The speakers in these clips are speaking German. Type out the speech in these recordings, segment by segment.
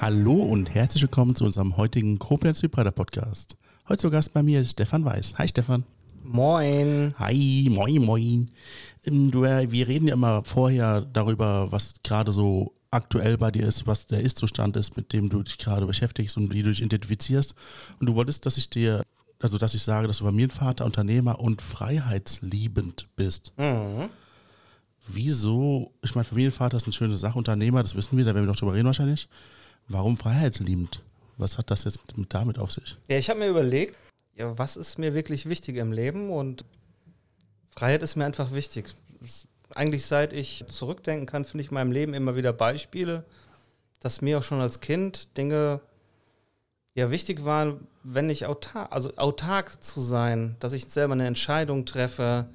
Hallo und herzlich willkommen zu unserem heutigen Koblenz Hybrider Podcast. Heute zu Gast bei mir ist Stefan Weiß. Hi Stefan. Moin. Hi, moin, moin. Ähm, äh, wir reden ja immer vorher darüber, was gerade so aktuell bei dir ist, was der Ist-Zustand ist, mit dem du dich gerade beschäftigst und wie du dich identifizierst. Und du wolltest, dass ich dir, also dass ich sage, dass du Familienvater, Unternehmer und freiheitsliebend bist. Mhm. Wieso, ich meine, Familienvater ist eine schöne Sache, Unternehmer, das wissen wir, da werden wir noch drüber reden wahrscheinlich. Warum freiheitsliebend? Was hat das jetzt mit, damit auf sich? Ja, ich habe mir überlegt, ja, was ist mir wirklich wichtig im Leben und Freiheit ist mir einfach wichtig. Das- Eigentlich seit ich zurückdenken kann, finde ich in meinem Leben immer wieder Beispiele, dass mir auch schon als Kind Dinge ja wichtig waren, wenn ich autark, also autark zu sein, dass ich selber eine Entscheidung treffe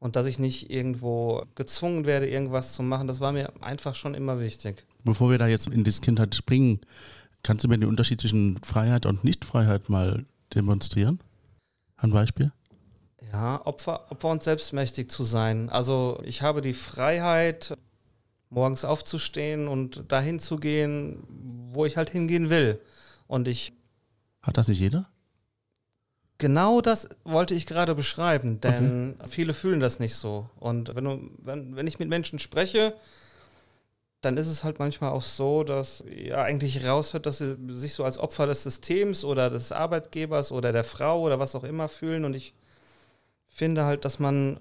und dass ich nicht irgendwo gezwungen werde, irgendwas zu machen. Das war mir einfach schon immer wichtig. Bevor wir da jetzt in diese Kindheit springen, kannst du mir den Unterschied zwischen Freiheit und Nichtfreiheit mal demonstrieren? Ein Beispiel? Ja, Opfer, Opfer und selbstmächtig zu sein. Also ich habe die Freiheit, morgens aufzustehen und dahin zu gehen, wo ich halt hingehen will. Und ich, Hat das nicht jeder? Genau das wollte ich gerade beschreiben, denn viele fühlen das nicht so. Und wenn, du, wenn, wenn ich mit Menschen spreche, dann ist es halt manchmal auch so, dass ja eigentlich raushört, dass sie sich so als Opfer des Systems oder des Arbeitgebers oder der Frau oder was auch immer fühlen. Und ich finde halt, dass man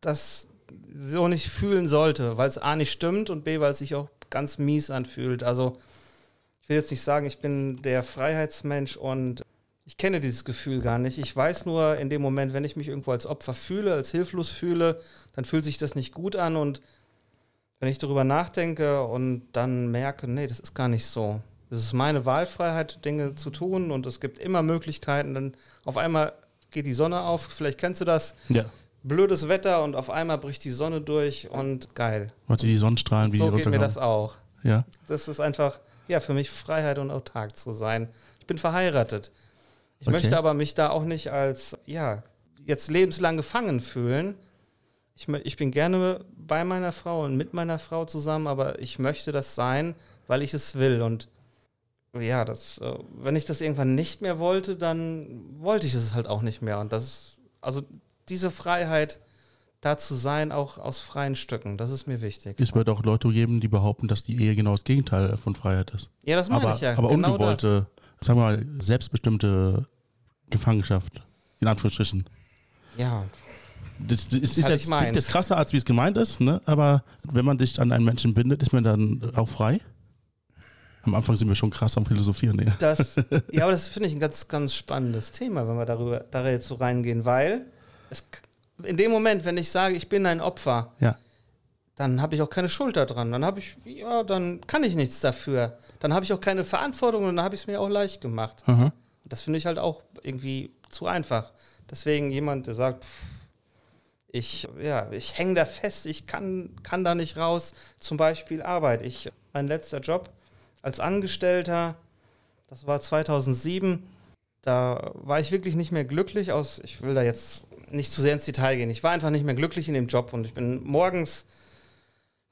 das so nicht fühlen sollte, weil es A nicht stimmt und B, weil es sich auch ganz mies anfühlt. Also ich will jetzt nicht sagen, ich bin der Freiheitsmensch und ich kenne dieses Gefühl gar nicht. Ich weiß nur in dem Moment, wenn ich mich irgendwo als Opfer fühle, als hilflos fühle, dann fühlt sich das nicht gut an und wenn ich darüber nachdenke und dann merke, nee, das ist gar nicht so. Es ist meine Wahlfreiheit, Dinge zu tun und es gibt immer Möglichkeiten. Dann auf einmal geht die Sonne auf, vielleicht kennst du das. Ja. Blödes Wetter und auf einmal bricht die Sonne durch und geil. Sieht die Sonnenstrahlen, wie so geht mir das auch. Ja. Das ist einfach, ja, für mich Freiheit und autark zu sein. Ich bin verheiratet. Ich Okay. möchte aber mich da auch nicht als, ja, jetzt lebenslang gefangen fühlen. Ich, ich bin gerne bei meiner Frau und mit meiner Frau zusammen, aber ich möchte das sein, weil ich es will. Und ja, das, äh, wenn ich das irgendwann nicht mehr wollte, dann wollte ich es halt auch nicht mehr. Und das, also diese Freiheit, da zu sein, auch aus freien Stücken, das ist mir wichtig. Es wird auch Leute geben, die behaupten, dass die Ehe genau das Gegenteil von Freiheit ist. Ja, das meine aber ich ja. aber genau ungewollte, sagen wir mal, selbstbestimmte Gefangenschaft. In Anführungsstrichen. Das. Ja, Das, das ist halt jetzt nicht jetzt krasser, als wie es gemeint ist, ne? aber wenn man sich an einen Menschen bindet, ist man dann auch frei? Am Anfang sind wir schon krass am Philosophieren. Ja. Das, ja, aber das finde ich ein ganz, ganz spannendes Thema, wenn wir darüber, da jetzt so reingehen, weil es, in dem Moment, wenn ich sage, ich bin ein Opfer, ja. Dann habe ich auch keine Schuld daran. Dann habe ich, ja, dann kann ich nichts dafür. Dann habe ich auch keine Verantwortung und dann habe ich es mir auch leicht gemacht. Und das finde ich halt auch irgendwie zu einfach. Deswegen jemand, der sagt, pff, ich, ja, ich hänge da fest, ich kann, kann da nicht raus. Zum Beispiel Arbeit. Ich, mein letzter Job als Angestellter, das war 2007, da war ich wirklich nicht mehr glücklich aus, ich will da jetzt nicht zu sehr ins Detail gehen, ich war einfach nicht mehr glücklich in dem Job und ich bin morgens,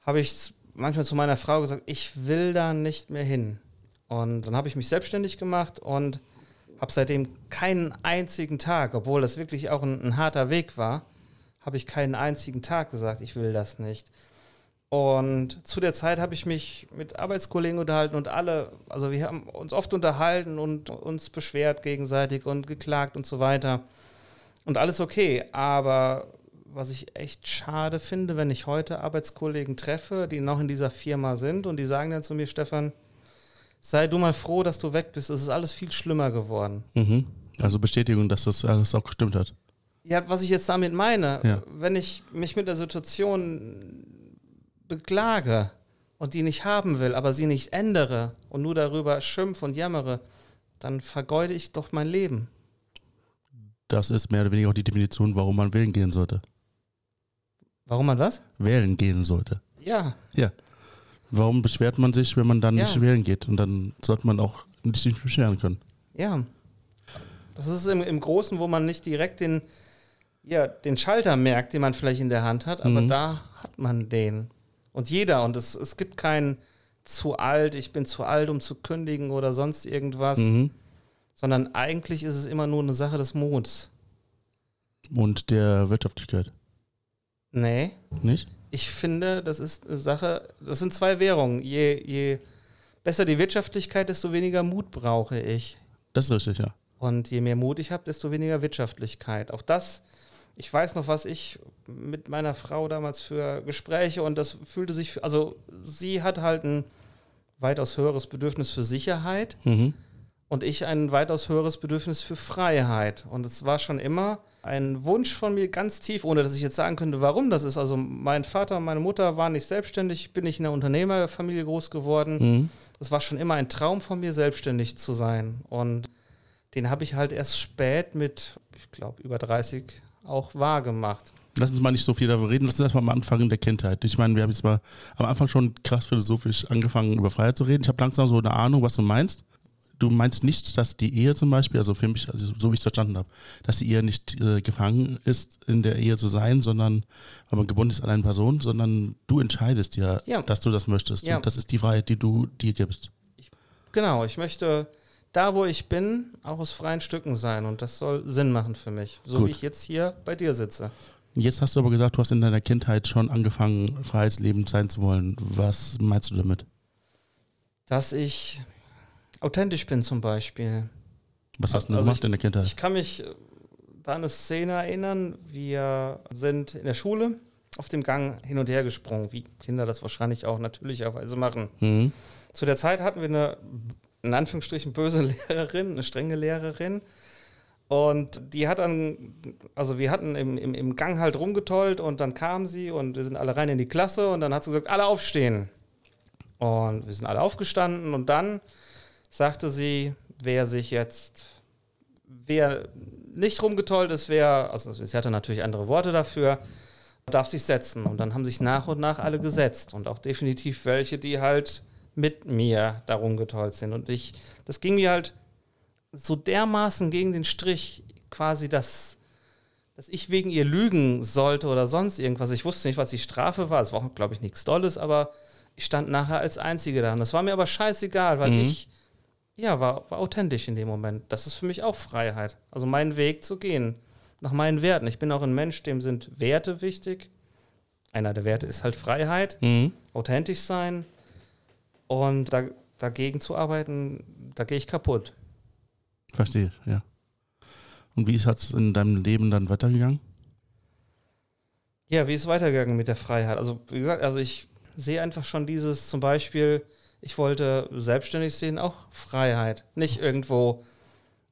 habe ich manchmal zu meiner Frau gesagt, ich will da nicht mehr hin. Und dann habe ich mich selbstständig gemacht und habe seitdem keinen einzigen Tag, obwohl das wirklich auch ein, ein harter Weg war, habe ich keinen einzigen Tag gesagt, ich will das nicht. Und zu der Zeit habe ich mich mit Arbeitskollegen unterhalten und alle, also wir haben uns oft unterhalten und uns beschwert gegenseitig und geklagt und so weiter. Und alles okay, aber was ich echt schade finde, wenn ich heute Arbeitskollegen treffe, die noch in dieser Firma sind und die sagen dann zu mir, Stefan, sei du mal froh, dass du weg bist, es ist alles viel schlimmer geworden. Mhm. Also Bestätigung, dass das alles auch gestimmt hat. Ja, was ich jetzt damit meine, Ja. wenn ich mich mit der Situation beklage und die nicht haben will, aber sie nicht ändere und nur darüber schimpf und jammere, dann vergeude ich doch mein Leben. Das ist mehr oder weniger auch die Definition, warum man wählen gehen sollte. Warum man was? Wählen gehen sollte. Ja, Ja. Warum beschwert man sich, wenn man dann Ja. nicht wählen geht? Und dann sollte man auch nicht sich beschweren können. ja. Das ist im, im Großen, wo man nicht direkt den, ja, den Schalter merkt, den man vielleicht in der Hand hat, aber Mhm. da hat man den. Und jeder, und es, es gibt keinen zu alt, ich bin zu alt, um zu kündigen oder sonst irgendwas, Mhm. sondern eigentlich ist es immer nur eine Sache des Muts. Und der Wirtschaftlichkeit. Nee, Nicht? ich finde, das ist eine Sache, das sind zwei Währungen. Je, je besser die Wirtschaftlichkeit, desto weniger Mut brauche ich. Das ist richtig, ja. Und je mehr Mut ich habe, desto weniger Wirtschaftlichkeit. Auch das, ich weiß noch, was ich mit meiner Frau damals für Gespräche und das fühlte sich, also sie hat halt ein weitaus höheres Bedürfnis für Sicherheit Mhm. und ich ein weitaus höheres Bedürfnis für Freiheit. Und es war schon immer ein Wunsch von mir ganz tief, ohne dass ich jetzt sagen könnte, warum das ist. Also mein Vater und meine Mutter waren nicht selbstständig, ich bin nicht in einer Unternehmerfamilie groß geworden. Mhm. Es war schon immer ein Traum von mir, selbstständig zu sein. Und den habe ich halt erst spät mit, ich glaube, über 30 auch wahr gemacht. Lass uns mal nicht so viel darüber reden. Lass uns erstmal am Anfang in der Kindheit. Ich meine, wir haben jetzt mal am Anfang schon krass philosophisch angefangen, über Freiheit zu reden. Ich habe langsam so eine Ahnung, was du meinst. Du meinst nicht, dass die Ehe zum Beispiel, also für mich, also so wie ich es verstanden habe, dass die Ehe nicht äh, gefangen ist, in der Ehe zu sein, sondern man gebunden ist an eine Person, sondern du entscheidest ja, Ja. dass du das möchtest. Ja. Und das ist die Freiheit, die du dir gibst. Genau, ich möchte da, wo ich bin, auch aus freien Stücken sein. Und das soll Sinn machen für mich. So Gut. wie ich jetzt hier bei dir sitze. Jetzt hast du aber gesagt, du hast in deiner Kindheit schon angefangen, freiheitslebend sein zu wollen. Was meinst du damit? Dass ich authentisch bin zum Beispiel. Was hast du denn Also gemacht in der Kindheit? Ich kann mich äh, da an eine Szene erinnern. Wir sind in der Schule auf dem Gang hin und her gesprungen, wie Kinder das wahrscheinlich auch natürlicherweise machen. Mhm. Zu der Zeit hatten wir eine, in Anführungsstrichen, böse Lehrerin, eine strenge Lehrerin. Und die hat dann, also wir hatten im, im, im Gang halt rumgetollt und dann kam sie und wir sind alle rein in die Klasse und dann hat sie gesagt, alle aufstehen. Und wir sind alle aufgestanden und dann sagte sie, wer sich jetzt, wer nicht rumgetollt ist, wer, also sie hatte natürlich andere Worte dafür, darf sich setzen. Und dann haben sich nach und nach alle gesetzt und auch definitiv welche, die halt mit mir da rumgetollt sind. Und ich, das ging mir halt so dermaßen gegen den Strich, quasi, dass, dass ich wegen ihr lügen sollte oder sonst irgendwas. Ich wusste nicht, was die Strafe war. Es war, glaube ich, nichts Dolles, aber ich stand nachher als Einzige da. Und das war mir aber scheißegal, weil Mhm. ich, ja, war, war authentisch in dem Moment. Das ist für mich auch Freiheit. Also meinen Weg zu gehen, nach meinen Werten. Ich bin auch ein Mensch, dem sind Werte wichtig. Einer der Werte ist halt Freiheit, Mhm. authentisch sein. Und da, dagegen zu arbeiten, da gehe ich kaputt. Verstehe, ja. Und wie ist es in deinem Leben dann weitergegangen? Ja, wie ist es weitergegangen mit der Freiheit? Also, wie gesagt, also ich sehe einfach schon dieses zum Beispiel, ich wollte selbstständig sehen, auch Freiheit. Nicht irgendwo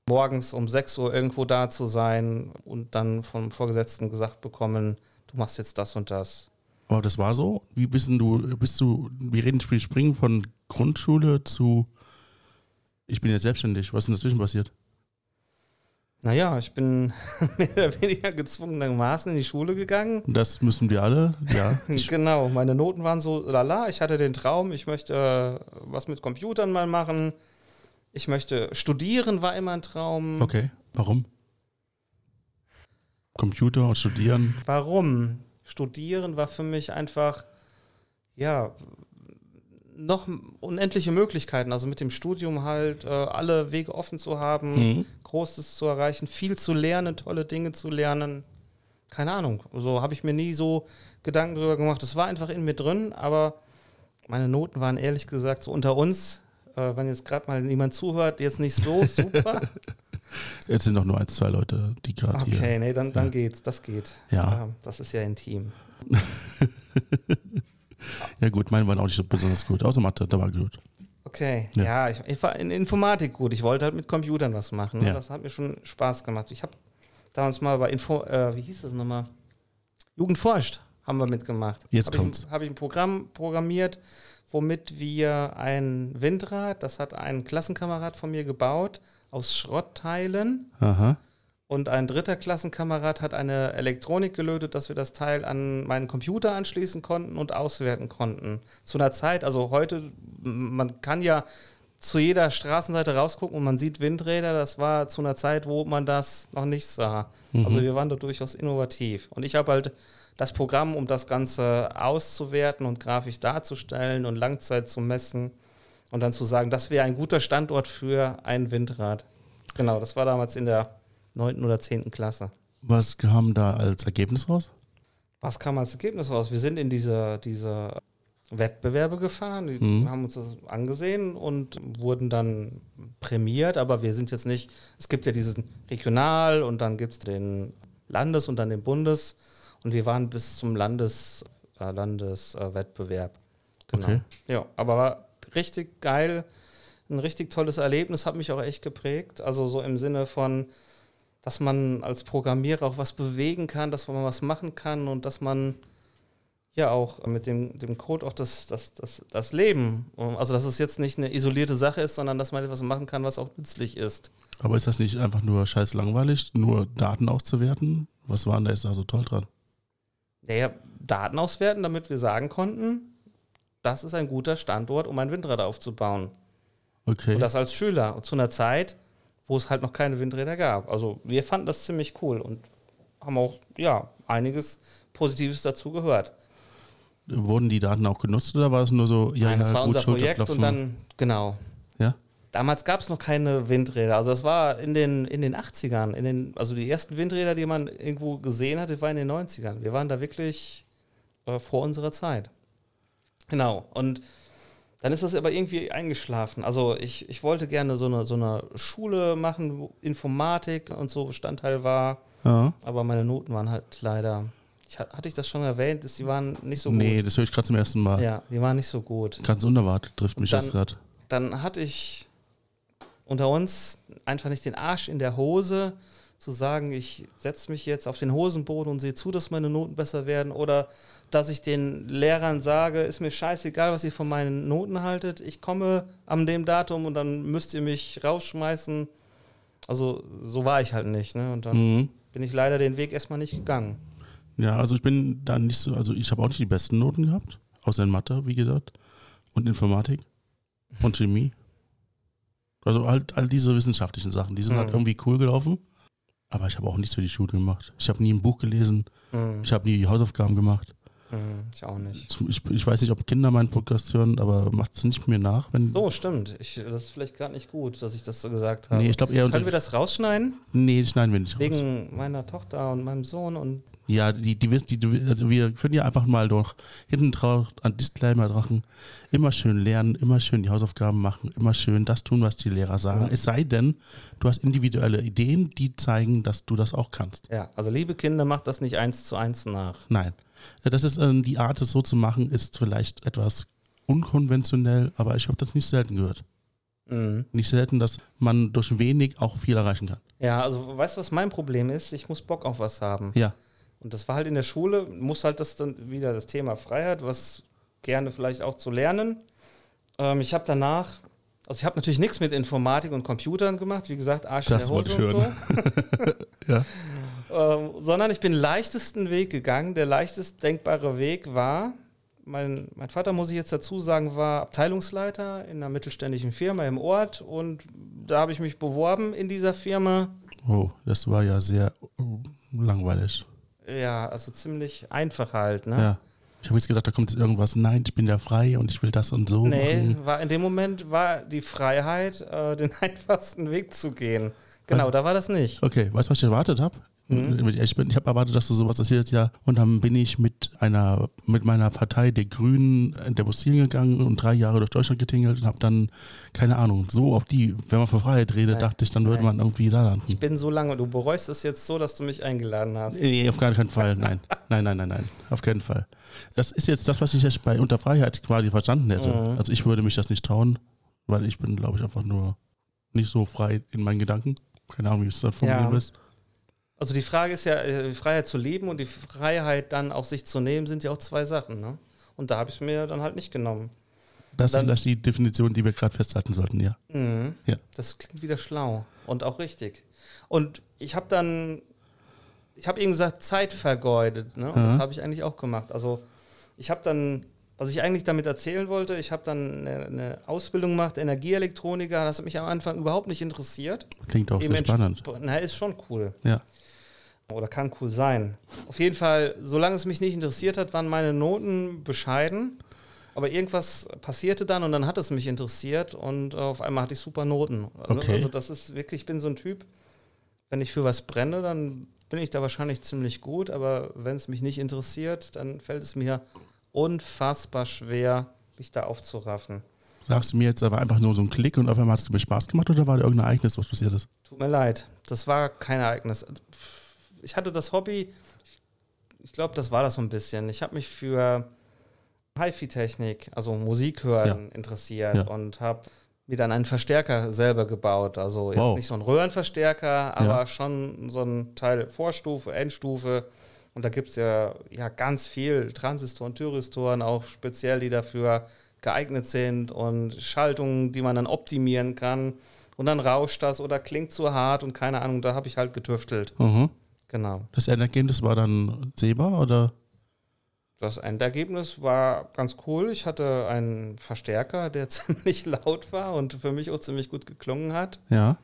morgens um 6 Uhr irgendwo da zu sein und dann vom Vorgesetzten gesagt bekommen, du machst jetzt das und das. Aber das war so? Wie bist du, bist du, wir reden, wir springen von Grundschule zu, ich bin jetzt selbstständig. Was ist denn dazwischen passiert? Naja, ich bin mehr oder weniger gezwungenermaßen in die Schule gegangen. Das müssen wir alle, ja. Genau, meine Noten waren so lala. Ich hatte den Traum, ich möchte äh, was mit Computern mal machen. Ich möchte studieren, war immer ein Traum. okay, warum? Computer und Studieren. Warum? Studieren war für mich einfach, ja, noch unendliche Möglichkeiten. Also mit dem Studium halt äh, alle Wege offen zu haben, Mhm. Großes zu erreichen, viel zu lernen, tolle Dinge zu lernen. Keine Ahnung. So habe ich mir nie so Gedanken drüber gemacht. Das war einfach in mir drin, aber meine Noten waren ehrlich gesagt so unter uns, äh, wenn jetzt gerade mal jemand zuhört, jetzt nicht so super. Jetzt sind noch nur eins, zwei Leute, die gerade Okay, hier. nee, dann, dann Ja. geht's, das geht. Ja. das ist ja intim. Ja gut, meine waren auch nicht so besonders gut. Außer Mathe, da war gut. Okay, Ja. ja, ich, ich war in Informatik gut. Ich wollte halt mit Computern was machen. Ne? Ja. Das hat mir schon Spaß gemacht. Ich habe damals mal bei Info, äh, wie hieß das nochmal? Jugend forscht haben wir mitgemacht. Jetzt hab kommt's. Habe ich ein Programm programmiert, womit wir ein Windrad, das hat ein Klassenkamerad von mir gebaut, aus Schrottteilen. Aha. Und ein dritter Klassenkamerad hat eine Elektronik gelötet, dass wir das Teil an meinen Computer anschließen konnten und auswerten konnten. Zu einer Zeit, also heute, man kann ja zu jeder Straßenseite rausgucken und man sieht Windräder. Das war zu einer Zeit, wo man das noch nicht sah. Mhm. Also wir waren da durchaus innovativ. Und ich habe halt das Programm, um das Ganze auszuwerten und grafisch darzustellen und Langzeit zu messen und dann zu sagen, das wäre ein guter Standort für ein Windrad. Genau, das war damals in der 9. oder 10. Klasse. Was kam da als Ergebnis raus? Was kam als Ergebnis raus? Wir sind in diese, diese Wettbewerbe gefahren, die Mhm. haben uns das angesehen und wurden dann prämiert, aber wir sind jetzt nicht, es gibt ja diesen Regional und dann gibt es den Landes- und dann den Bundes und wir waren bis zum Landes, äh, Landeswettbewerb. Genau. Okay. Ja, aber war richtig geil, ein richtig tolles Erlebnis, hat mich auch echt geprägt. Also so im Sinne von, dass man als Programmierer auch was bewegen kann, dass man was machen kann und dass man ja auch mit dem, dem Code auch das, das, das, das Leben, also dass es jetzt nicht eine isolierte Sache ist, sondern dass man etwas machen kann, was auch nützlich ist. Aber ist das nicht einfach nur scheiß langweilig, nur Daten auszuwerten? Was war denn da jetzt da so toll dran? Naja, Daten auswerten, damit wir sagen konnten, das ist ein guter Standort, um ein Windrad aufzubauen. Okay. Und das als Schüler und zu einer Zeit, wo es halt noch keine Windräder gab. Also wir fanden das ziemlich cool und haben auch, ja, einiges Positives dazu gehört. Wurden die Daten auch genutzt oder war es nur so, ja, Nein, das ja, war unser Projekt und dann, genau. Ja? Damals gab es noch keine Windräder. Also das war in den, in den 80ern. In den, also die ersten Windräder, die man irgendwo gesehen hatte, waren in den 90ern. Wir waren da wirklich äh, vor unserer Zeit. Genau. Und dann ist das aber irgendwie eingeschlafen. Also ich, ich wollte gerne so eine, so eine Schule machen, wo Informatik und so Bestandteil war. Ja. Aber meine Noten waren halt leider. Ich, hat- hatte ich das schon erwähnt? Dass die waren nicht so gut. nee, das höre ich gerade zum ersten Mal. Ja, die waren nicht so gut. Ganz unerwartet trifft mich Dann- das gerade. dann hatte ich unter uns einfach nicht den Arsch in der Hose zu sagen, ich setze mich jetzt auf den Hosenboden und sehe zu, dass meine Noten besser werden oder dass ich den Lehrern sage, ist mir scheißegal, was ihr von meinen Noten haltet, ich komme an dem Datum und dann müsst ihr mich rausschmeißen. Also so war ich halt nicht. Ne? Und dann Mhm. bin ich leider den Weg erstmal nicht gegangen. Ja, also ich bin da nicht so, also ich habe auch nicht die besten Noten gehabt, außer in Mathe, wie gesagt, und Informatik und Chemie. Also halt all diese wissenschaftlichen Sachen, die sind halt Mhm. irgendwie cool gelaufen, aber ich habe auch nichts für die Schule gemacht. Ich habe nie ein Buch gelesen, Hm, ich habe nie die Hausaufgaben gemacht. Hm, ich auch nicht. Ich, ich weiß nicht, ob Kinder meinen Podcast hören, aber macht es nicht mir nach, wenn. So, stimmt. Ich, das ist vielleicht gar nicht gut, dass ich das so gesagt habe. Nee, ich glaube eher. Können wir das rausschneiden? Nee, schneiden wir nicht raus. Wegen meiner Tochter und meinem Sohn und Ja, die, die, wissen- die, die, also wir können ja einfach mal durch hinten drauf an Disclaimer drachen. Immer schön lernen, immer schön die Hausaufgaben machen, immer schön das tun, was die Lehrer sagen. Es sei denn, du hast individuelle Ideen, die zeigen, dass du das auch kannst. ja, also liebe Kinder, macht das nicht eins zu eins nach. Nein. Ja, Das ist ähm, die Art, es so zu machen, ist vielleicht etwas unkonventionell, aber ich habe das nicht selten gehört. Mhm. Nicht selten, dass man durch wenig auch viel erreichen kann. Ja, also weißt du, was mein Problem ist? Ich muss Bock auf was haben. Ja. Und das war halt in der Schule, muss halt das dann wieder das Thema Freiheit, was gerne vielleicht auch zu lernen. Ähm, ich habe danach, also ich habe natürlich nichts mit Informatik und Computern gemacht, wie gesagt, Arsch Das in der Hose und so. Ja. Ähm, sondern ich bin den leichtesten Weg gegangen. Der leichtest denkbare Weg war, mein, mein Vater, muss ich jetzt dazu sagen, war Abteilungsleiter in einer mittelständischen Firma im Ort und da habe ich mich beworben in dieser Firma. Oh, das war ja sehr äh, langweilig. Ja, also ziemlich einfach halt. Ne? Ja. Ich habe jetzt gedacht, da kommt jetzt irgendwas. Nein, ich bin ja frei und ich will das und so Nee, machen. war in dem Moment war die Freiheit, äh, den einfachsten Weg zu gehen. Genau, da war das nicht. Okay, weißt du, was ich erwartet habe? Mhm. Wenn ich ehrlich bin, ich habe erwartet, dass du sowas erzählst, ja. Und dann bin ich mit einer, mit meiner Partei der Grünen demonstrieren gegangen und drei Jahre durch Deutschland getingelt und habe dann, keine Ahnung, so auf die, wenn man von Freiheit redet, Nein. dachte ich, dann würde man irgendwie da landen. Ich bin so lange, du bereust es jetzt so, dass du mich eingeladen hast. Nee, auf gar keinen Fall, nein. Nein, nein, nein, nein, auf keinen Fall. Das ist jetzt das, was ich jetzt bei Unter Freiheit quasi verstanden hätte. Mhm. Also ich würde mich das nicht trauen, weil ich bin, glaube ich, einfach nur nicht so frei in meinen Gedanken. Keine Ahnung, wie es da formulieren Ja. willst. Also die Frage ist ja, äh, die Freiheit zu leben und die Freiheit dann auch sich zu nehmen, sind ja auch zwei Sachen. Ne? Und da habe ich es mir dann halt nicht genommen. Das ist vielleicht die Definition, die wir gerade festhalten sollten, ja. Mhm. Ja. Das klingt wieder schlau und auch richtig. Und ich habe dann, ich habe eben gesagt, Zeit vergeudet. Ne? Und das Ja. habe ich eigentlich auch gemacht. Also ich habe dann, was ich eigentlich damit erzählen wollte, ich habe dann eine, eine Ausbildung gemacht, Energieelektroniker. Das hat mich am Anfang überhaupt nicht interessiert. Klingt auch sehr spannend. Na, ist schon cool. Ja. oder kann cool sein. Auf jeden Fall, solange es mich nicht interessiert hat, waren meine Noten bescheiden. Aber irgendwas passierte dann und dann hat es mich interessiert und äh, auf einmal hatte ich super Noten. Also, Okay. also das ist wirklich, ich bin so ein Typ, wenn ich für was brenne, dann bin ich da wahrscheinlich ziemlich gut, aber wenn es mich nicht interessiert, dann fällt es mir unfassbar schwer, mich da aufzuraffen. Sagst du mir jetzt aber einfach nur so ein Klick und auf einmal hast du mir Spaß gemacht oder war da irgendein Ereignis, was passiert ist? Tut mir leid, das war kein Ereignis. Ich hatte das Hobby, ich glaube, das war das so ein bisschen. Ich habe mich für HiFi-Technik, also Musik hören, interessiert Ja. und habe mir dann einen Verstärker selber gebaut. Also jetzt Wow. nicht so ein Röhrenverstärker, aber Ja. schon so ein Teil Vorstufe, Endstufe. Und da gibt es ja, ja ganz viel Transistoren, Thyristoren, auch speziell, die dafür geeignet sind und Schaltungen, die man dann optimieren kann. Und dann rauscht das oder klingt zu hart und keine Ahnung, da habe ich halt getüftelt. Mhm. Genau. Das Endergebnis war dann sehbar oder? Das Endergebnis war ganz cool. Ich hatte einen Verstärker, der ziemlich laut war und für mich auch ziemlich gut geklungen hat. Ja.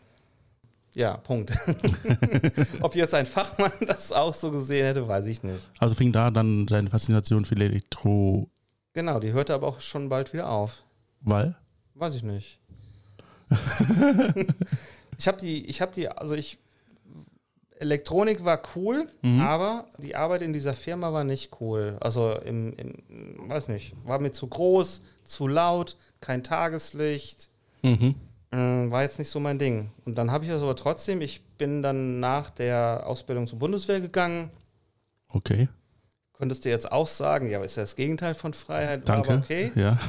Ja, Punkt. Ob jetzt ein Fachmann das auch so gesehen hätte, weiß ich nicht. Also fing da dann deine Faszination für Elektro, Genau, die hörte aber auch schon bald wieder auf. weil? Weiß ich nicht. ich habe die, ich habe die, also ich, Elektronik war cool, Mhm. aber die Arbeit in dieser Firma war nicht cool. Also im, im, weiß nicht, war mir zu groß, zu laut, kein Tageslicht. Mhm. Mm, War jetzt nicht so mein Ding. Und dann habe ich das aber trotzdem, ich bin dann nach der Ausbildung zur Bundeswehr gegangen. Okay. Könntest du jetzt auch sagen, ja, aber ist ja das Gegenteil von Freiheit, Danke. aber okay. Ja.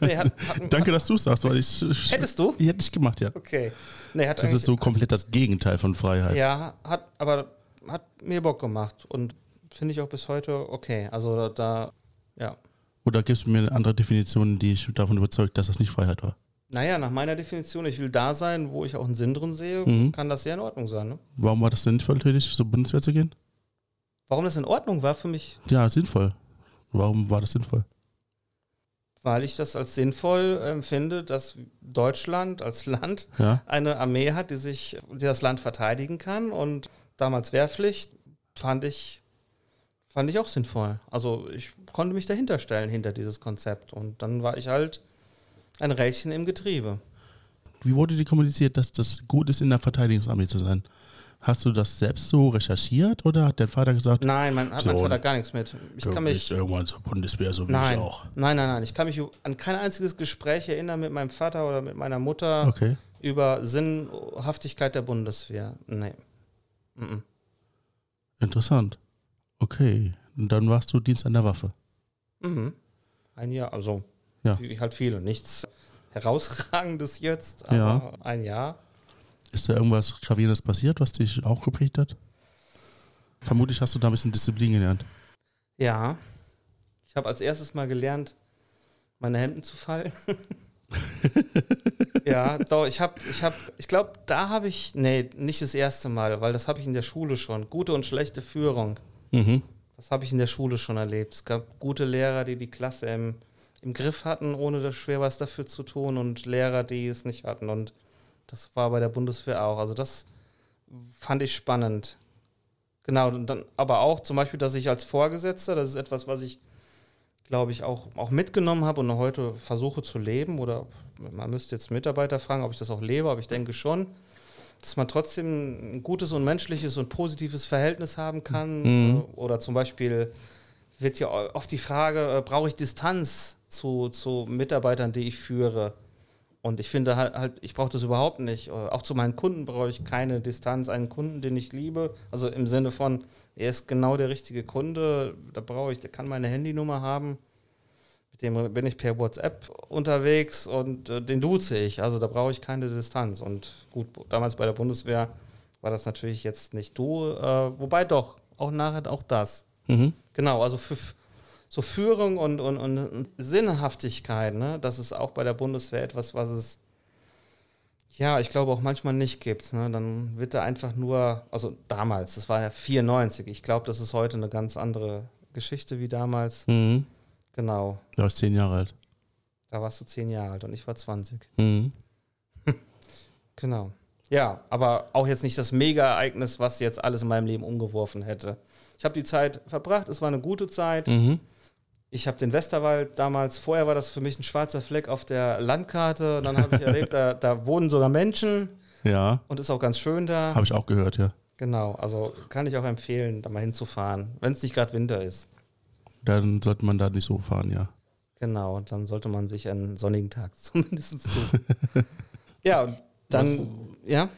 Nee, hat, hat, Danke, dass du es sagst, weil ich. Hättest du? Hätte ich gemacht, ja. Okay. Nee, hat Das ist so komplett das Gegenteil von Freiheit. Ja, hat, aber hat mir Bock gemacht und finde ich auch bis heute okay. Also da, da ja. Oder gibst du mir eine andere Definition, die ich davon überzeugt, dass das nicht Freiheit war? Naja, nach meiner Definition, ich will da sein, wo ich auch einen Sinn drin sehe, Mhm. kann das ja in Ordnung sein. Ne? Warum war das sinnvoll, tätig zur Bundeswehr zu gehen? Warum das in Ordnung war für mich, Ja, sinnvoll. Warum war das sinnvoll? weil ich das als sinnvoll empfinde, dass Deutschland als Land Ja. eine Armee hat, die sich, die das Land verteidigen kann. Und damals Wehrpflicht fand ich, fand ich auch sinnvoll. Also ich konnte mich dahinter stellen, hinter dieses Konzept. Und dann war ich halt ein Rädchen im Getriebe. Wie wurde dir kommuniziert, dass das gut ist, in der Verteidigungsarmee zu sein? Hast du das selbst so recherchiert oder hat dein Vater gesagt, Nein, man hat mein Vater gar nichts mit. Ich kann mich. irgendwann zur Bundeswehr, so wie Nein, ich auch? nein, nein, nein. Ich kann mich an kein einziges Gespräch erinnern mit meinem Vater oder mit meiner Mutter Okay. über Sinnhaftigkeit der Bundeswehr. Nee. Mhm. Interessant. Okay. Und dann warst du Dienst an der Waffe. Mhm. Ein Jahr, also Ja. wie halt viele. Nichts herausragendes jetzt, aber Ja. ein Jahr. Ist da irgendwas Gravierendes passiert, was dich auch geprägt hat? Vermutlich hast du da ein bisschen Disziplin gelernt. Ja. Ich habe als erstes mal gelernt, meine Hemden zu fallen. ja, doch, ich habe, ich habe, ich glaube, da habe ich, nee, nicht das erste Mal, weil das habe ich in der Schule schon. Gute und schlechte Führung. Mhm. Das habe ich in der Schule schon erlebt. Es gab gute Lehrer, die die Klasse im, im Griff hatten, ohne das schwer was dafür zu tun, und Lehrer, die es nicht hatten. Und das war bei der Bundeswehr auch. Also das fand ich spannend. Genau, und dann aber auch zum Beispiel, dass ich als Vorgesetzter, das ist etwas, was ich, glaube ich, auch, auch mitgenommen habe und noch heute versuche zu leben. Oder man müsste jetzt Mitarbeiter fragen, ob ich das auch lebe, aber ich denke schon, dass man trotzdem ein gutes und menschliches und positives Verhältnis haben kann. Mhm. Oder zum Beispiel wird ja oft die Frage, äh, brauche ich Distanz zu, zu Mitarbeitern, die ich führe? Und ich finde halt, halt ich brauche das überhaupt nicht. Auch zu meinen Kunden brauche ich keine Distanz. Einen Kunden, den ich liebe, also im Sinne von, er ist genau der richtige Kunde, da brauche ich, der kann meine Handynummer haben. Mit dem bin ich per WhatsApp unterwegs und äh, den duze ich. Also da brauche ich keine Distanz. Und gut, damals bei der Bundeswehr war das natürlich jetzt nicht du, äh, wobei doch, auch nachher auch das. Mhm. Genau, also für so Führung und, und, und Sinnhaftigkeit, ne, das ist auch bei der Bundeswehr etwas, was es ja, ich glaube auch manchmal nicht gibt. Ne? Dann wird da einfach nur, also damals, das war ja 94, ich glaube, das ist heute eine ganz andere Geschichte wie damals. Mhm. Genau, Du warst zehn Jahre alt. da warst du zehn Jahre alt und ich war 20. Mhm. Genau. Ja, aber auch jetzt nicht das Mega-Ereignis, was jetzt alles in meinem Leben umgeworfen hätte. Ich habe die Zeit verbracht, es war eine gute Zeit. Mhm. Ich habe den Westerwald damals, vorher war das für mich ein schwarzer Fleck auf der Landkarte. Dann habe ich erlebt, da, da wohnen sogar Menschen Ja, und ist auch ganz schön da. habe ich auch gehört, ja. Genau, also kann ich auch empfehlen, da mal hinzufahren, wenn es nicht gerade Winter ist. Dann sollte man da nicht so fahren, ja. Genau, und dann sollte man sich einen sonnigen Tag zumindest suchen. ja, und dann, Was- ja,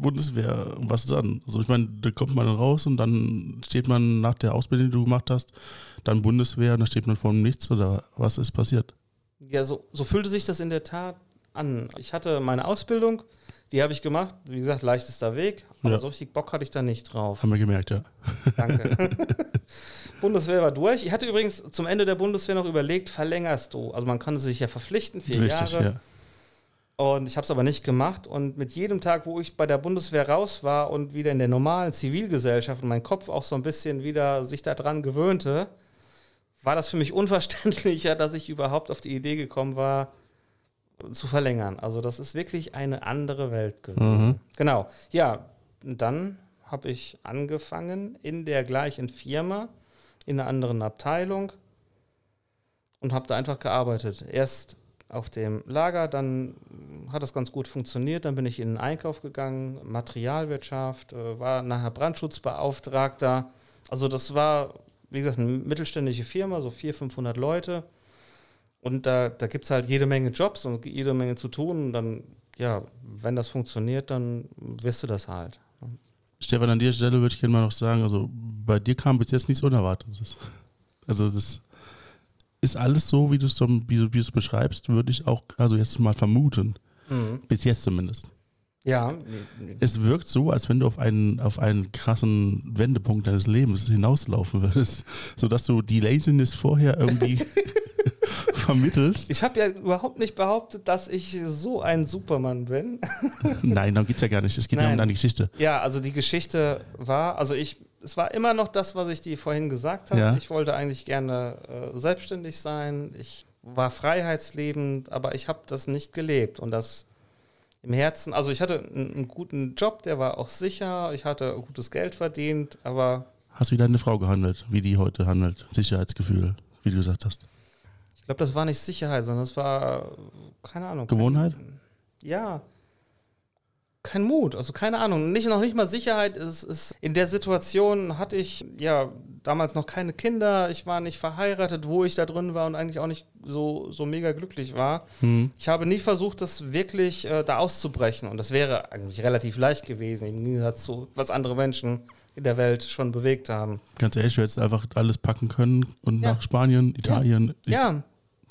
Bundeswehr, was dann? Also ich meine, da kommt man raus und dann steht man nach der Ausbildung, die du gemacht hast, dann Bundeswehr und dann steht man vor dem Nichts oder was ist passiert? ja so, so fühlte sich das in der Tat an. Ich hatte meine Ausbildung, die habe ich gemacht, wie gesagt, leichtester Weg, aber Ja. so richtig Bock hatte ich da nicht drauf. Haben wir gemerkt, ja. Danke. Bundeswehr war durch. Ich hatte übrigens zum Ende der Bundeswehr noch überlegt, verlängerst du? Also man konnte sich ja verpflichten, vier Richtig, Jahre. ja. Und ich habe es aber nicht gemacht. Und mit jedem Tag, wo ich bei der Bundeswehr raus war und wieder in der normalen Zivilgesellschaft und mein Kopf auch so ein bisschen wieder sich daran gewöhnte, war das für mich unverständlicher, dass ich überhaupt auf die Idee gekommen war, zu verlängern. Also das ist wirklich eine andere Welt gewesen. Mhm. Genau. Ja, dann habe ich angefangen in der gleichen Firma, in einer anderen Abteilung und habe da einfach gearbeitet. Erst auf dem Lager, dann hat das ganz gut funktioniert, dann bin ich in den Einkauf gegangen, Materialwirtschaft, äh, war nachher Brandschutzbeauftragter. Also das war, wie gesagt, eine mittelständische Firma, so 400, 500 Leute. Und da, da gibt es halt jede Menge Jobs und jede Menge zu tun. Und dann, ja, wenn das funktioniert, dann wirst du das halt. Stefan, an der Stelle würde ich gerne mal noch sagen, also bei dir kam bis jetzt nichts Unerwartetes. Also das ist alles so, wie du es beschreibst, würde ich auch also jetzt mal vermuten. Bis jetzt zumindest. Ja, Es wirkt so, als wenn du auf einen, auf einen krassen Wendepunkt deines Lebens hinauslaufen würdest, sodass du die Laziness vorher irgendwie vermittelst. ich habe ja überhaupt nicht behauptet, dass ich so ein Supermann bin. Nein, darum geht es ja gar nicht. Es geht ja um Nein. deine Geschichte. Ja, also die Geschichte war, also ich, es war immer noch das, was ich dir vorhin gesagt habe. Ja. Ich wollte eigentlich gerne äh, selbstständig sein. Ich war freiheitslebend, aber ich habe das nicht gelebt und das im Herzen. Also ich hatte einen, guten Job, der war auch sicher. Ich hatte gutes Geld verdient, aber Hast wie deine Frau gehandelt, wie die heute handelt. Sicherheitsgefühl, wie du gesagt hast. ich glaube, das war nicht Sicherheit, sondern das war keine Ahnung. Gewohnheit? ja, kein Mut, also keine Ahnung, nicht noch nicht mal Sicherheit ist, ist in der Situation hatte ich ja damals noch keine Kinder, ich war nicht verheiratet, wo ich da drin war und eigentlich auch nicht so so mega glücklich war. Hm. Ich habe nie versucht, das wirklich äh, da auszubrechen und das wäre eigentlich relativ leicht gewesen im Gegensatz zu was andere Menschen in der Welt schon bewegt haben. Ganz ehrlich, du hättest einfach alles packen können und Ja. nach Spanien, Italien. Ja,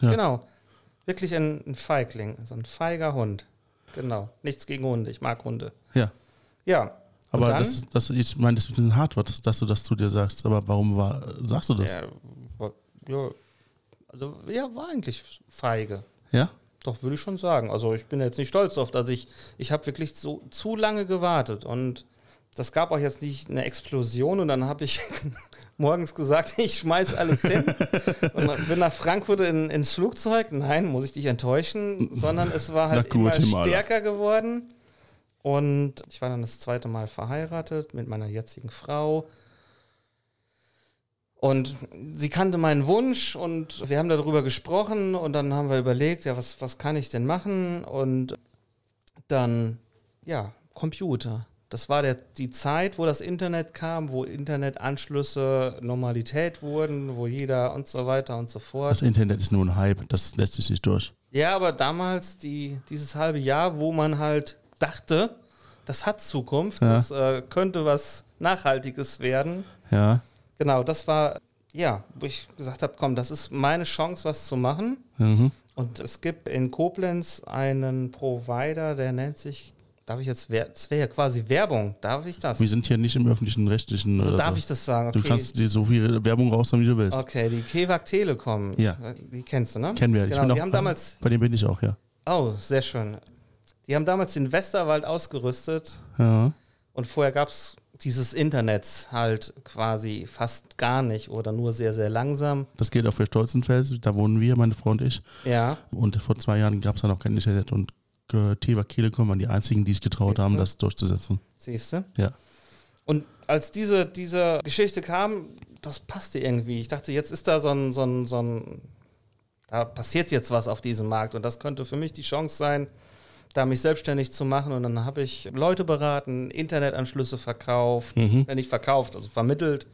Ja. genau. Wirklich ein, ein Feigling, so ein feiger Hund. Genau. Nichts gegen Hunde, ich mag Hunde. Ja. Ja. Aber dann? das, das, ich meine, das ist ein bisschen hart, was- dass du das zu dir sagst. Aber warum war, sagst du das? Ja, war- ja, also ja, war eigentlich feige. Ja? Doch, würde ich schon sagen. Also ich bin jetzt nicht stolz auf, dass ich, ich habe wirklich so zu lange gewartet und das gab auch jetzt nicht eine Explosion und dann habe ich morgens gesagt, ich schmeiß alles hin und bin nach Frankfurt in, ins Flugzeug. Nein, muss ich dich enttäuschen, sondern es war halt Na immer stärker geworden. Und ich war dann das zweite Mal verheiratet mit meiner jetzigen Frau. Und sie kannte meinen Wunsch und wir haben darüber gesprochen und dann haben wir überlegt, ja, was, was kann ich denn machen? Und dann, ja, Computer. Das war der, die Zeit, wo das Internet kam, wo Internetanschlüsse Normalität wurden, wo jeder und so weiter und so fort. Das Internet ist nur ein Hype, das lässt sich nicht durch. Ja, aber damals, die, dieses halbe Jahr, wo man halt dachte, das hat Zukunft, Ja. das äh, könnte was Nachhaltiges werden. Ja. Genau, das war, ja, wo ich gesagt habe, komm, das ist meine Chance, was zu machen. Mhm. Und es gibt in Koblenz einen Provider, der nennt sich, darf ich jetzt, das wäre ja quasi Werbung, darf ich das? Wir sind hier nicht im öffentlichen rechtlichen. So darf so. ich das sagen? Du kannst dir so viel Werbung raushauen, wie du willst. Okay, die Kewag Telekom, Ja. die kennst du, ne? Kennen wir. Ich Genau, bin die auch, haben damals, Bei dem bin ich auch, ja. oh, sehr schön. Die haben damals den Westerwald ausgerüstet Ja. und vorher gab es dieses Internet halt quasi fast gar nicht oder nur sehr, sehr langsam. Das geht auch für Stolzenfels, da wohnen wir, meine Frau und ich. Ja, Und vor zwei Jahren gab es da noch kein Internet und Teva Telekom waren die einzigen, die es getraut Siehste? haben, das durchzusetzen. Siehst du? Ja. Und als diese, diese Geschichte kam, das passte irgendwie. Ich dachte, jetzt ist da so ein, so ein, so ein, da passiert jetzt was auf diesem Markt und das könnte für mich die Chance sein, da mich selbstständig zu machen. Und dann habe ich Leute beraten, Internetanschlüsse verkauft, Mhm. äh, nicht verkauft, also vermittelt.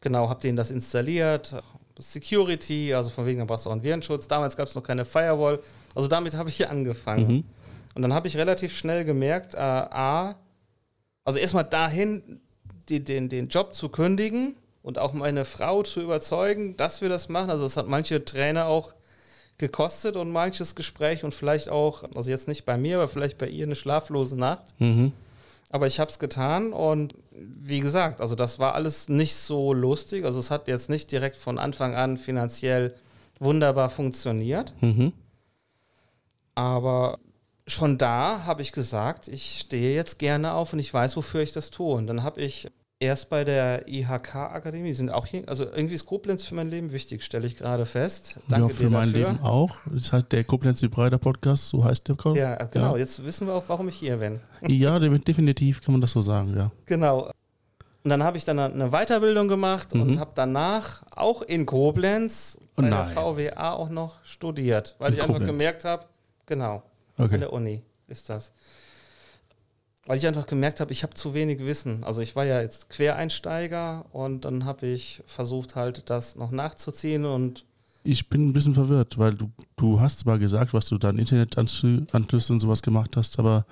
Genau, habe denen das installiert. Security, also von wegen, da brauchst du auch einen Virenschutz. Damals gab es noch keine Firewall. Also damit habe ich angefangen. Mhm. Und dann habe ich relativ schnell gemerkt, äh, A, also erstmal dahin, die, den, den Job zu kündigen und auch meine Frau zu überzeugen, dass wir das machen. Also es hat manche Trainer auch gekostet und manches Gespräch und vielleicht auch, also jetzt nicht bei mir, aber vielleicht bei ihr eine schlaflose Nacht. Mhm. Aber ich habe es getan und wie gesagt, also das war alles nicht so lustig. Also es hat jetzt nicht direkt von Anfang an finanziell wunderbar funktioniert. Mhm. Aber schon da habe ich gesagt, ich stehe jetzt gerne auf und ich weiß, wofür ich das tue. Und dann habe ich erst bei der IHK-Akademie, die sind auch hier, also irgendwie ist Koblenz für mein Leben wichtig, stelle ich gerade fest. Danke ja, für mein. Leben auch. Das heißt, der Koblenz Breiter Podcast, so heißt der Call. Ja, genau. Jetzt wissen wir auch, warum ich hier bin. Ja, de- definitiv kann man das so sagen, ja. Genau. Und dann habe ich dann eine Weiterbildung gemacht und Mhm. habe danach auch in Koblenz bei der nein. VWA auch noch studiert, weil In ich einfach Koblenz. gemerkt habe, genau, in Okay. der Uni ist das. Weil ich einfach gemerkt habe, ich habe zu wenig Wissen. Also ich war ja jetzt Quereinsteiger und dann habe ich versucht halt das noch nachzuziehen und Ich bin ein bisschen verwirrt, weil du, du hast zwar gesagt, was du dann Internetanschlüsse und sowas gemacht hast, aber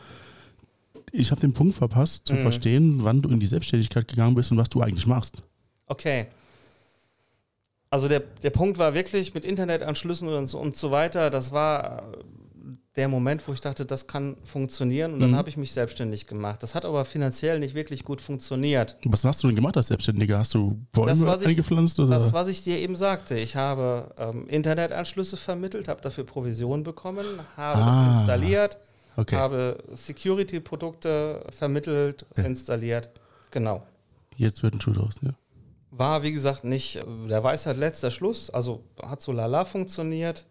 ich habe den Punkt verpasst, zu Mhm. verstehen, wann du in die Selbstständigkeit gegangen bist und was du eigentlich machst. Okay. Also der, der Punkt war wirklich mit Internetanschlüssen und so, und so weiter, das war der Moment, wo ich dachte, das kann funktionieren und dann Mhm. habe ich mich selbstständig gemacht. Das hat aber finanziell nicht wirklich gut funktioniert. Was hast du denn gemacht als Selbstständiger? Hast du Bäume Das, was ich- eingepflanzt? Oder? Das, was ich dir eben sagte, ich habe ähm, Internetanschlüsse vermittelt, habe dafür Provision bekommen, habe Ah, das installiert, okay, habe Security-Produkte vermittelt, Ja. installiert. Genau. jetzt wird ein Schuh draus. Ja. War, wie gesagt, nicht der Weisheit letzter Schluss. Also hat so lala funktioniert.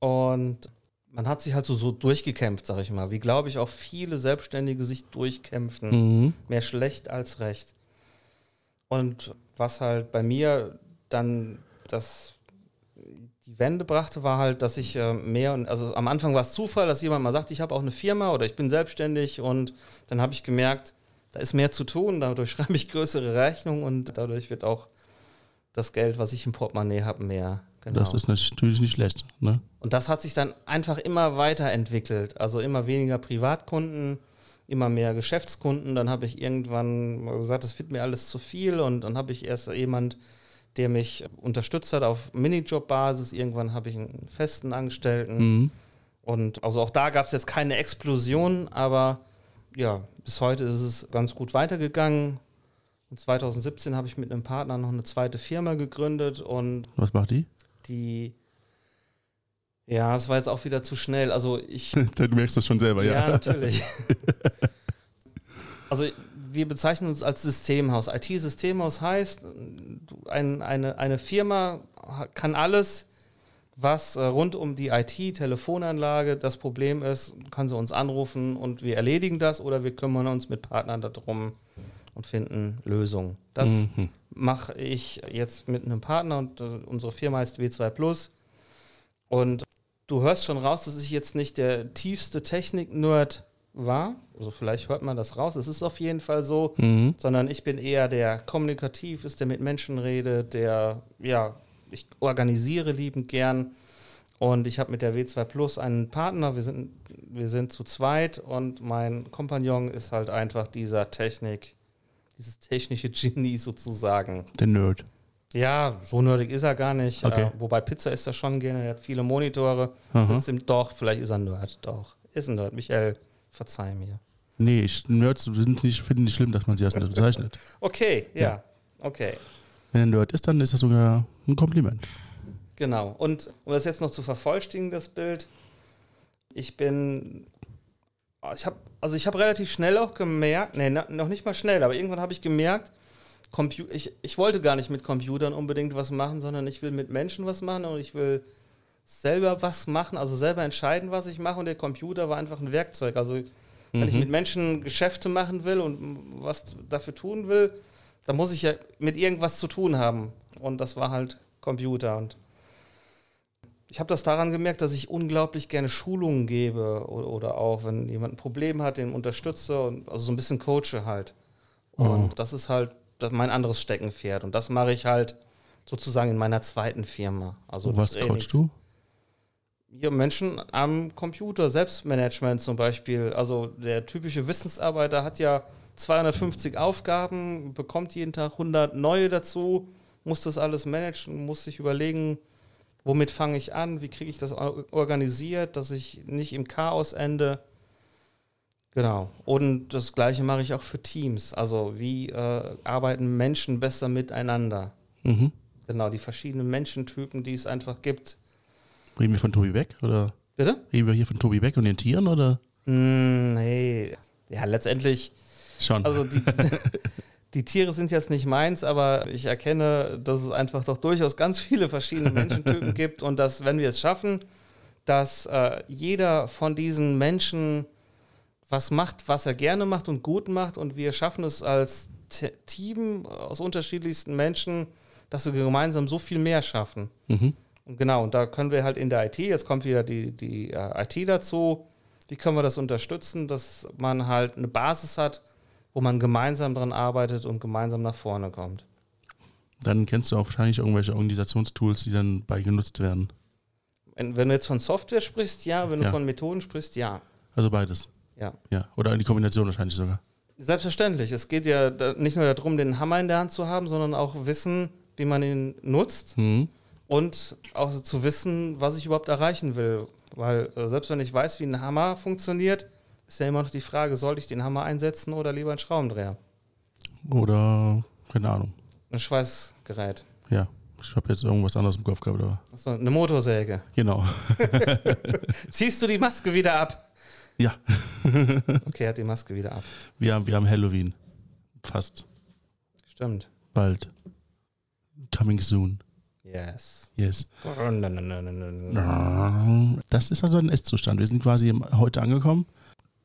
Und man hat sich halt so, so durchgekämpft, sag ich mal. Wie glaube ich auch viele Selbstständige sich durchkämpfen. Mhm. Mehr schlecht als recht. Und was halt bei mir dann das die Wende brachte, war halt, dass ich äh, mehr und also am Anfang war es Zufall, dass jemand mal sagt, ich habe auch eine Firma oder ich bin selbstständig und dann habe ich gemerkt, da ist mehr zu tun, dadurch schreibe ich größere Rechnungen und dadurch wird auch das Geld, was ich im Portemonnaie habe, mehr. Genau. Das ist natürlich nicht schlecht. Ne? Und das hat sich dann einfach immer weiterentwickelt. Also immer weniger Privatkunden, immer mehr Geschäftskunden. Dann habe ich irgendwann mal gesagt, das wird mir alles zu viel. Und dann habe ich erst jemand, der mich unterstützt hat auf Minijob-Basis. Irgendwann habe ich einen festen Angestellten. Mhm. Und also auch da gab es jetzt keine Explosion, aber ja, bis heute ist es ganz gut weitergegangen. Und 2017 habe ich mit einem Partner noch eine zweite Firma gegründet und Was macht die? Die. Ja, es war jetzt auch wieder zu schnell. Also ich. du merkst das schon selber, ja, ja. natürlich. also wir bezeichnen uns als Systemhaus. IT-Systemhaus heißt, ein, eine, eine Firma kann alles, was äh, rund um die IT-Telefonanlage das Problem ist, kann sie uns anrufen und wir erledigen das oder wir kümmern uns mit Partnern darum und finden Lösungen. Das Mhm. Mache ich jetzt mit einem Partner und äh, unsere Firma heißt W2 Plus. Und du hörst schon raus, dass ich jetzt nicht der tiefste Technik-Nerd war. Also vielleicht hört man das raus. Es ist auf jeden Fall so, Mhm. sondern ich bin eher der kommunikativ ist, der mit Menschen redet, der, ja, ich organisiere liebend gern. Und ich habe mit der W2 Plus einen Partner, wir sind, wir sind zu zweit und mein Kompagnon ist halt einfach dieser Technik, dieses technische Genie sozusagen. Der Nerd. Ja, so nerdig ist er gar nicht. Okay. Äh, wobei Pizza ist er schon gerne, er hat viele Monitore. Aha. Sitzt im, doch, vielleicht ist er ein Nerd, doch. Ist ein Nerd. Michael, verzeih mir. Nee, ich, Nerds sind nicht, finden nicht schlimm, dass man sie als Nerd bezeichnet. Okay, ja. Ja. Okay. Wenn er Nerd ist, dann ist das sogar ein Kompliment. Genau. Und um das jetzt noch zu vervollständigen, das Bild, ich bin, ich habe, also ich habe relativ schnell auch gemerkt, nee, noch nicht mal schnell, aber irgendwann habe ich gemerkt, Compu ich, ich wollte gar nicht mit Computern unbedingt was machen, sondern ich will mit Menschen was machen und ich will selber was machen, also selber entscheiden, was ich mache und der Computer war einfach ein Werkzeug. Also wenn Mhm. ich mit Menschen Geschäfte machen will und was dafür tun will, dann muss ich ja mit irgendwas zu tun haben. Und das war halt Computer. Und ich habe das daran gemerkt, dass ich unglaublich gerne Schulungen gebe oder, oder auch, wenn jemand ein Problem hat, den unterstütze und also so ein bisschen coache halt. Und Oh. das ist halt mein anderes Steckenpferd. Und das mache ich halt sozusagen in meiner zweiten Firma. Also Was Trainings. coachst du? Ja, Menschen am Computer, Selbstmanagement zum Beispiel. Also der typische Wissensarbeiter hat ja 250 Aufgaben, bekommt jeden Tag 100 neue dazu, muss das alles managen, muss sich überlegen, womit fange ich an, wie kriege ich das or- organisiert, dass ich nicht im Chaos ende. Genau. Und das gleiche mache ich auch für Teams. Also wie äh, arbeiten Menschen besser miteinander? Mhm. Genau, die verschiedenen Menschentypen, die es einfach gibt. Reden wir von Tobi Beck oder Bitte? reden wir hier von Tobi Beck und den Tieren oder? Mm, nee. Ja, letztendlich, Schon. also die, die Tiere sind jetzt nicht meins, aber ich erkenne, dass es einfach doch durchaus ganz viele verschiedene Menschentypen gibt und dass, wenn wir es schaffen, dass äh, jeder von diesen Menschen was macht, was er gerne macht und gut macht und wir schaffen es als Team aus unterschiedlichsten Menschen, dass wir gemeinsam so viel mehr schaffen. mhm. Und genau, und da können wir halt in der IT, jetzt kommt wieder die, die äh, IT dazu, wie können wir das unterstützen, dass man halt eine Basis hat, wo man gemeinsam dran arbeitet und gemeinsam nach vorne kommt. Dann kennst du auch wahrscheinlich irgendwelche Organisationstools, die dann bei genutzt werden. Wenn, wenn du jetzt von Software sprichst, ja, wenn du Ja. von Methoden sprichst, ja. Also beides. Ja. Ja. Oder die Kombination wahrscheinlich sogar. Selbstverständlich. Es geht ja nicht nur darum, den Hammer in der Hand zu haben, sondern auch wissen, wie man ihn nutzt Mhm. und auch zu wissen, was ich überhaupt erreichen will. Weil äh, selbst wenn ich weiß, wie ein Hammer funktioniert, ist ja immer noch die Frage, sollte ich den Hammer einsetzen oder lieber einen Schraubendreher? Oder, keine Ahnung. Ein Schweißgerät. Ja. Ich habe jetzt irgendwas anderes im Kopf gehabt, aber. Achso, eine Motorsäge. Genau. Ziehst du die Maske wieder ab? Ja. Okay, hat die Maske wieder ab. Wir haben, wir haben Halloween. Fast. Stimmt. Bald. Coming soon. Yes. Yes. Das ist also ein Ist-Zustand. Wir sind quasi heute angekommen.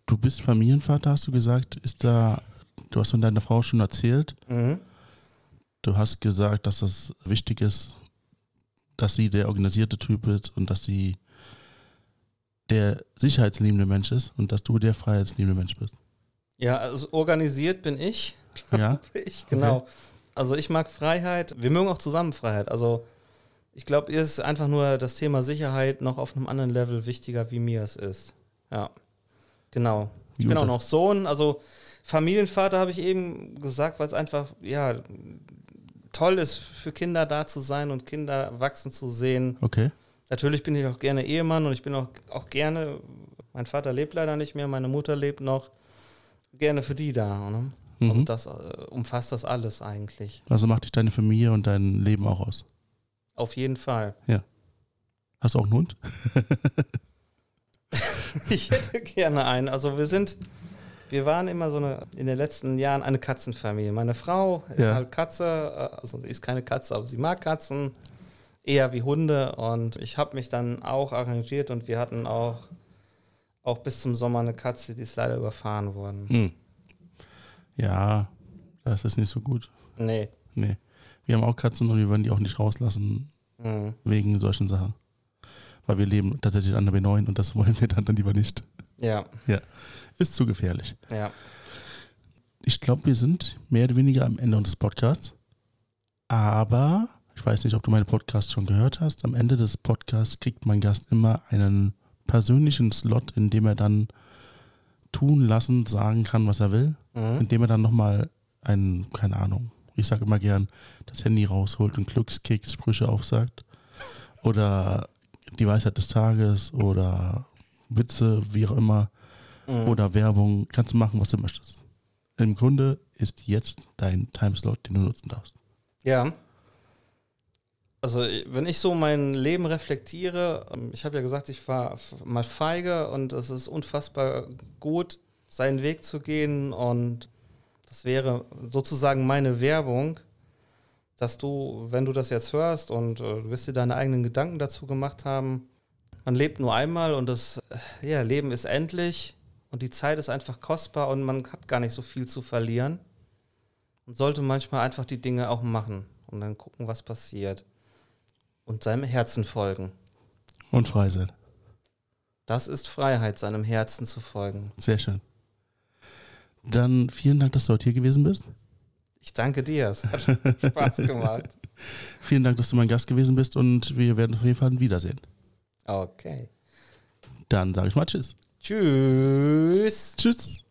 Du bist Familienvater, hast du gesagt. Ist da, du hast von deiner Frau schon erzählt. Mhm. Du hast gesagt, dass es wichtig ist, dass sie der organisierte Typ ist und dass sie der sicherheitsliebende Mensch ist und dass du der freiheitsliebende Mensch bist. Ja, also organisiert bin ich. Ja? Ich, genau. Also ich mag Freiheit. Wir mögen auch zusammen Freiheit. Also ich glaube, ihr ist einfach nur das Thema Sicherheit noch auf einem anderen Level wichtiger, wie mir es ist. Ja, genau. Ich bin Gut. auch noch Sohn. Also Familienvater habe ich eben gesagt, weil es einfach, ja, toll ist, für Kinder da zu sein und Kinder wachsen zu sehen. Okay. Natürlich bin ich auch gerne Ehemann und ich bin auch, auch gerne, mein Vater lebt leider nicht mehr, meine Mutter lebt noch, gerne für die da. Ne? Also Mhm. das äh, umfasst das alles eigentlich. Also macht dich deine Familie und dein Leben auch aus. Auf jeden Fall. Hast du auch einen Hund? Ich hätte gerne einen. Also wir sind, wir waren immer so eine, in den letzten Jahren eine Katzenfamilie. Meine Frau ist Ja. halt Katze, äh, also sie ist keine Katze, aber sie mag Katzen, eher wie Hunde. Und ich habe mich dann auch arrangiert und wir hatten auch, auch bis zum Sommer eine Katze, die ist leider überfahren worden. Hm. Ja, das ist nicht so gut. Nee. Nee. Wir haben auch Katzen und wir würden die auch nicht rauslassen Mhm. wegen solchen Sachen. Weil wir leben tatsächlich an der B9 und das wollen wir dann, dann lieber nicht. Ja, Ist zu gefährlich. ja. Ich glaube, wir sind mehr oder weniger am Ende unseres Podcasts. Aber ich weiß nicht, ob du meinen Podcast schon gehört hast. Am Ende des Podcasts kriegt mein Gast immer einen persönlichen Slot, in dem er dann tun lassen, sagen kann, was er will. Mhm. Indem er dann nochmal einen, keine Ahnung, ich sage immer gern, das Handy rausholt und Glückskeks Sprüche aufsagt. Oder die Weisheit des Tages oder Witze, wie auch immer. Mhm. Oder Werbung. Kannst du machen, was du möchtest. Im Grunde ist jetzt dein Timeslot, den du nutzen darfst. Ja. Also, wenn ich so mein Leben reflektiere, ähm, ich habe ja gesagt, ich war mal feige und es ist unfassbar gut, seinen Weg zu gehen und das wäre sozusagen meine Werbung. Dass du, wenn du das jetzt hörst und äh, du wirst dir deine eigenen Gedanken dazu gemacht haben, man lebt nur einmal und das äh, ja, Leben ist endlich und die Zeit ist einfach kostbar und man hat gar nicht so viel zu verlieren und sollte manchmal einfach die Dinge auch machen und dann gucken, was passiert und seinem Herzen folgen. Und frei sein. Das ist Freiheit, seinem Herzen zu folgen. Sehr schön. Dann vielen Dank, dass du heute hier gewesen bist. Ich danke dir, es hat Spaß gemacht. vielen Dank, dass du mein Gast gewesen bist und wir werden auf jeden Fall ein Wiedersehen. Okay. Dann sage ich mal Tschüss. Tschüss. Tschüss.